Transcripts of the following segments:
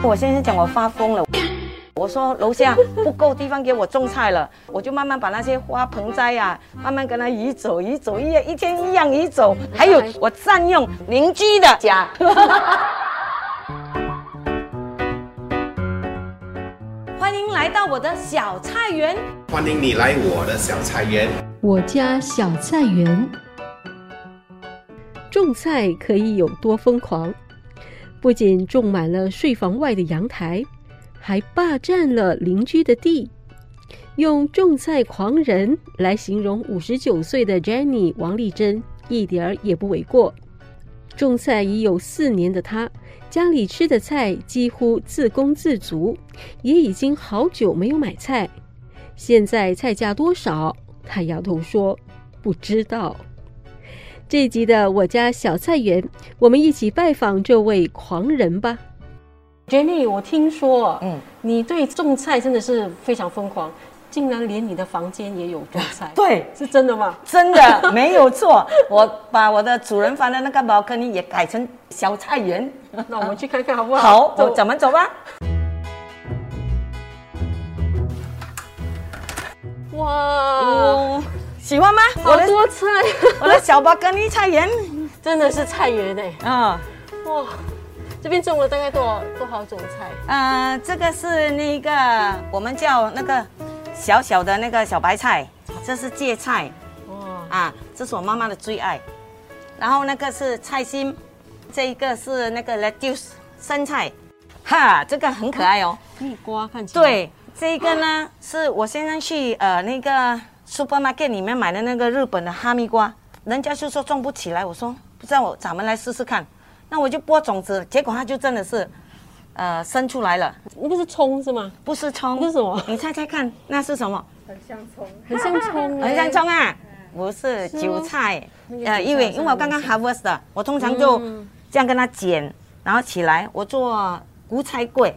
我先生讲我发疯了，我说楼下不够地方给我种菜了，我就慢慢把那些花盆栽呀、慢慢跟它移走、移走，一一天一样移走。还有我占用邻居的家。欢迎来到我的小菜园。欢迎你来我的小菜园。我家小菜园，种菜可以有多疯狂？不仅种满了睡房外的阳台，还霸占了邻居的地。用种菜狂人来形容五十九岁的 Jenny 王丽珍，一点儿也不为过。种菜已有四年的她，家里吃的菜几乎自供自足，也已经好久没有买菜。现在菜价多少？她摇头说：“不知道。”这一集的我家小菜园，我们一起拜访这位狂人吧。Jenny，我听说，嗯，你对种菜真的是非常疯狂，竟然连你的房间也有种菜。对，是真的吗？真的没有错。我把我的主人房的那个茅坑也改成小菜园。那我们去看看好不好？好，走，咱们走吧。哇！喜欢吗？好多菜，我的小巴根尼菜园真的是菜园哎！啊，哇，这边种了大概多少多少种菜？呃，这个是那个我们叫那个小小的那个小白菜，这是芥菜，哇啊，这是我妈妈的最爱。然后那个是菜心，这一个是那个 lettuce 生菜，哈，这个很可爱哦。蜜瓜看起来。对，这一个呢是我现在去呃那个。Supermarket 里面买的那个日本的哈密瓜，人家就说种不起来，我说不知道我咱们来试试看，那我就播种子，结果它就真的是，呃，生出来了。那个是葱是吗？不是葱，那是什么？你猜猜看，那是什么？很像葱，很像葱，很像葱啊！不是韭菜，呃，因为因为我刚刚 harvest 的，我通常就这样跟它剪，然后起来我做菇菜柜。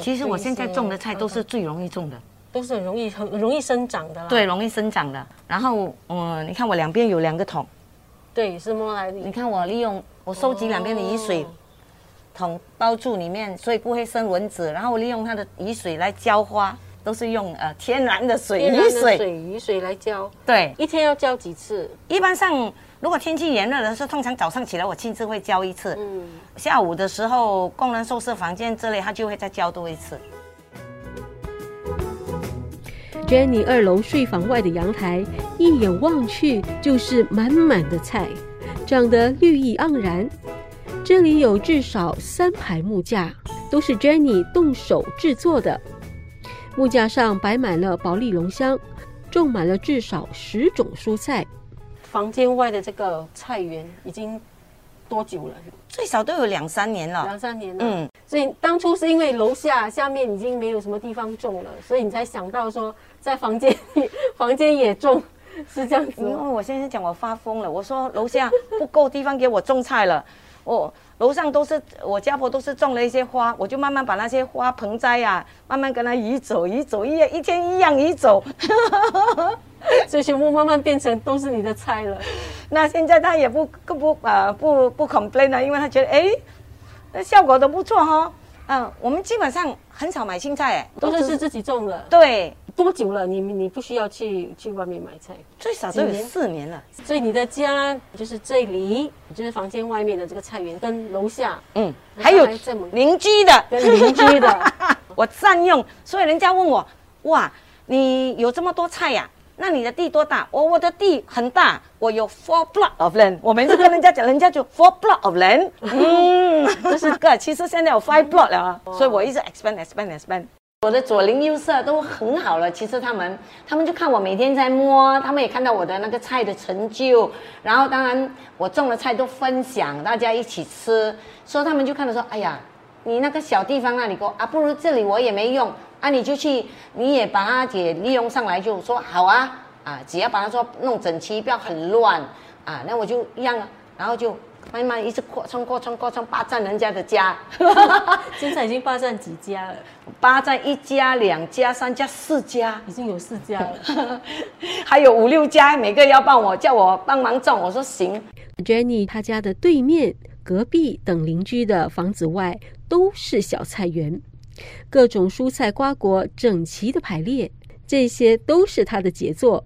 其实我现在种的菜都是最容易种的。都是很容易很容易生长的啦。对，容易生长的。然后，嗯，你看我两边有两个桶。对，是摸来的。你看我利用我收集两边的雨水桶包住里面，所以不会生蚊子。然后我利用它的雨水来浇花，都是用呃天然的水雨水水雨水来浇。对，一天要浇几次？一般上，如果天气炎热的时候，通常早上起来我亲自会浇一次。嗯。下午的时候，工人宿舍房间之类，他就会再浇多一次。Jenny 二楼睡房外的阳台，一眼望去就是满满的菜，长得绿意盎然。这里有至少三排木架，都是 Jenny 动手制作的。木架上摆满了保利龙箱，种满了至少十种蔬菜。房间外的这个菜园已经多久了？最少都有两三年了。两三年了。嗯，所以当初是因为楼下下面已经没有什么地方种了，所以你才想到说。在房间里，房间也种，是这样子。因为我先生讲我发疯了，我说楼下不够地方给我种菜了，我楼上都是我家婆都是种了一些花，我就慢慢把那些花盆栽呀，慢慢跟它移走，移走一一天一样移走，所以全部慢慢变成都是你的菜了。那现在他也不不呃不不 complain 了，因为他觉得哎，那效果都不错哈。嗯，我们基本上很少买青菜，哎，都是是自己种的。对。多久了？你你不需要去去外面买菜，最少都有四年了。所以你的家就是这里，就是房间外面的这个菜园，跟楼下，嗯，还有邻居的，跟邻居的，我占用。所以人家问我，哇，你有这么多菜呀？那你的地多大？我我的地很大，我有 four block of land。我每次跟人家讲，人家就 four block of land。嗯，这是个，其实现在有 five block 了，所以我一直 expand expand expand。我的左邻右舍都很好了，其实他们，他们就看我每天在摸，他们也看到我的那个菜的成就，然后当然我种的菜都分享，大家一起吃，所以他们就看到说，哎呀，你那个小地方那里过啊，不如这里我也没用啊，你就去，你也把它也利用上来，就说好啊，啊，只要把它说弄整齐，不要很乱啊，那我就一样，然后就。慢慢一直扩充、扩充、扩充，霸占人家的家。现在已经霸占几家了？霸占一家、两家、三家、四家，已经有四家了。还有五六家，每个要帮我叫我帮忙种，我说行。Jenny 她家的对面隔壁等邻居的房子外都是小菜园，各种蔬菜瓜果整齐的排列，这些都是他的杰作。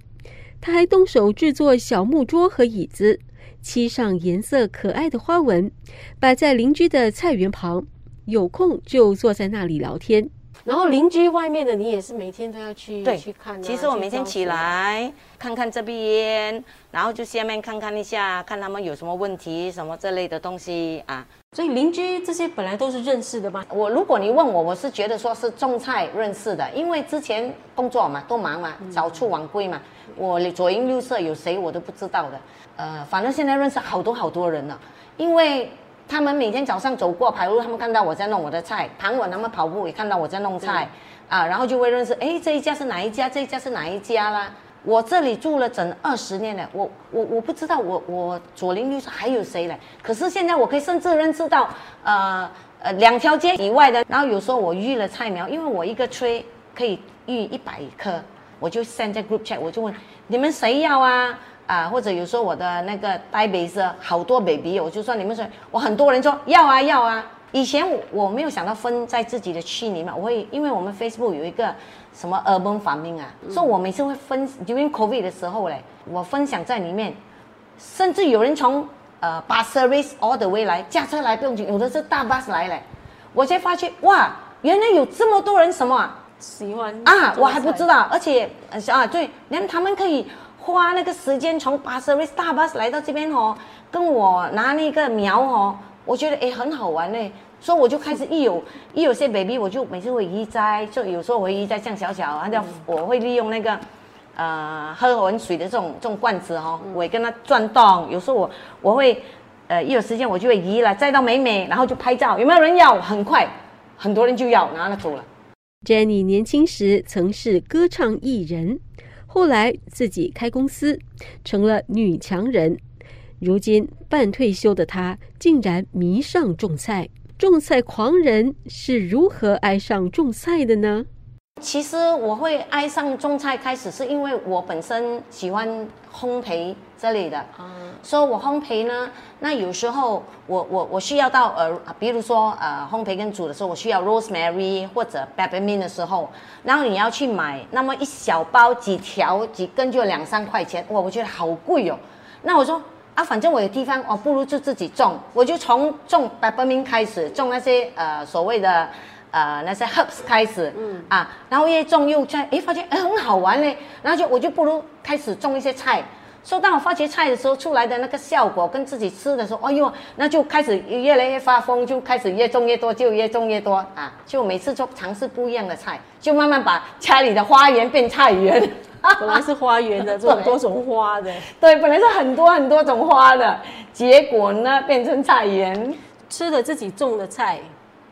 他还动手制作小木桌和椅子，漆上颜色可爱的花纹，摆在邻居的菜园旁。有空就坐在那里聊天。然后邻居外面的你也是每天都要去对去看、啊。其实我每天起来看看这边，然后就下面看看一下，看他们有什么问题，什么这类的东西啊。所以邻居这些本来都是认识的吗？我如果你问我，我是觉得说是种菜认识的，因为之前工作嘛，都忙嘛，早出晚归嘛，我左邻右舍有谁我都不知道的。呃，反正现在认识好多好多人了，因为他们每天早上走过排路，他们看到我在弄我的菜；傍晚他们跑步也看到我在弄菜，啊，然后就会认识，哎，这一家是哪一家，这一家是哪一家啦。我这里住了整二十年了，我我我不知道我我左邻右舍还有谁嘞？可是现在我可以甚至认识到，呃呃两条街以外的，然后有时候我育了菜苗，因为我一个 tray 可以育一百棵，我就 send 在 group chat，我就问你们谁要啊？啊，或者有时候我的那个呆 b 是好多 baby，我就说你们说，我很多人说要啊要啊。以前我我没有想到分在自己的区里面，我会因为我们 Facebook 有一个什么 urban farming 啊，所以我每次会分 during COVID 的时候嘞，我分享在里面，甚至有人从呃 bus service all the way 来驾车来不用紧，有的是大 bus 来嘞，我才发现哇，原来有这么多人什么啊？喜欢啊，我还不知道，而且呃啊，对，连他们可以花那个时间从巴士 s 大巴士来到这边哦，跟我拿那个苗哦，我觉得诶很好玩呢，所以我就开始一有一有些 baby，我就每次会移栽，就有时候我会移栽像小小，按照我会利用那个。呃，喝完水的这种这种罐子哦，我也跟它转动。有时候我我会，呃，一有时间我就会移了，栽到美美，然后就拍照。有没有人要？很快，很多人就要，然后他走了。Jenny 年轻时曾是歌唱艺人，后来自己开公司，成了女强人。如今半退休的她，竟然迷上种菜。种菜狂人是如何爱上种菜的呢？其实我会爱上种菜，开始是因为我本身喜欢烘焙这类的，所以我烘焙呢，那有时候我我我需要到呃，比如说呃烘焙跟煮的时候，我需要 rosemary 或者 peppermint 的时候，然后你要去买那么一小包几条几根就两三块钱，哇，我觉得好贵哦。那我说啊，反正我有地方，哦，不如就自己种，我就从种 peppermint 开始，种那些呃所谓的。呃，那些 herbs 开始，嗯啊，然后越种又在，诶，发现诶很好玩嘞，然后就我就不如开始种一些菜。所以当我发觉菜的时候出来的那个效果跟自己吃的时候，哎呦，那就开始越来越发疯，就开始越种越多，就越种越多啊！就每次做尝试不一样的菜，就慢慢把家里的花园变菜园。本来是花园的，这种多种花的，对，本来是很多很多种花的，结果呢变成菜园。吃了自己种的菜，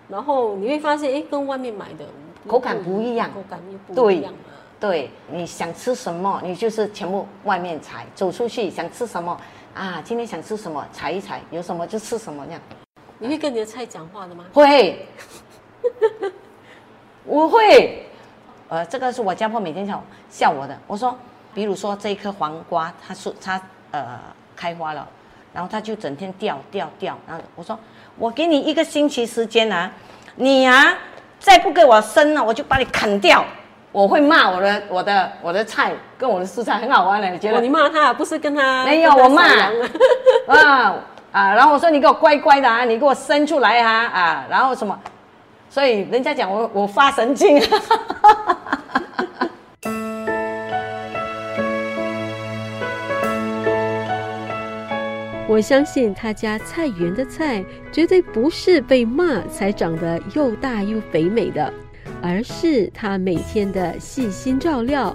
然后你会发现，哎，跟外面买的口感不一样口感又不一样了。对，你想吃什么，你就是全部外面采，走出去想吃什么啊？今天想吃什么，采一采，有什么就吃什么这样。你会跟你的菜讲话的吗？会，我会。呃，这个是我家婆每天笑笑我的。我说，比如说这一颗黄瓜，它是它呃开花了，然后他就整天掉掉掉。然后我说，我给你一个星期时间啊，你啊再不给我生了，我就把你砍掉。我会骂我的我的我的菜跟我的蔬菜很好玩的，你觉哦，得你骂他，不是跟他没有我骂啊啊啊，然后我说你给我乖乖的啊，你给我生出来啊啊，然后什么，所以人家讲我我发神经。我相信他家菜园的菜绝对不是被骂才长得又大又肥美的，而是他每天的细心照料。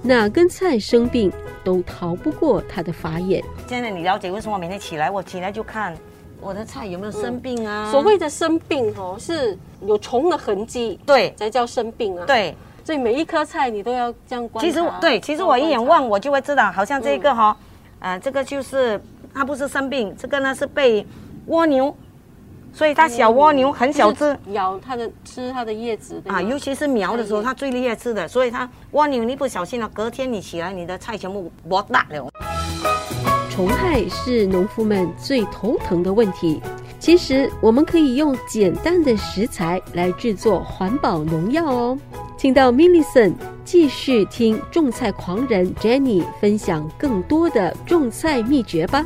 哪根菜生病都逃不过他的法眼。现在你了解为什么每天起来我起来就看我的菜有没有生病啊？所谓的生病哦，是有虫的痕迹对才叫生病啊。，对，所以每一颗菜你都要这样观察。其实我对，其实我一眼望我就会知道，好像这个哈、呃，这个就是它不是生病，这个呢是被蜗牛，所以它小蜗牛很小只。咬它的吃它的叶子啊，尤其是苗的时候，它最厉害吃的，所以它蜗牛你不小心了，隔天你起来，你的菜全部剥大了。虫害是农夫们最头疼的问题。其实我们可以用简单的食材来制作环保农药哦。请到 Millison 继续听种菜狂人 Jenny 分享更多的种菜秘诀吧。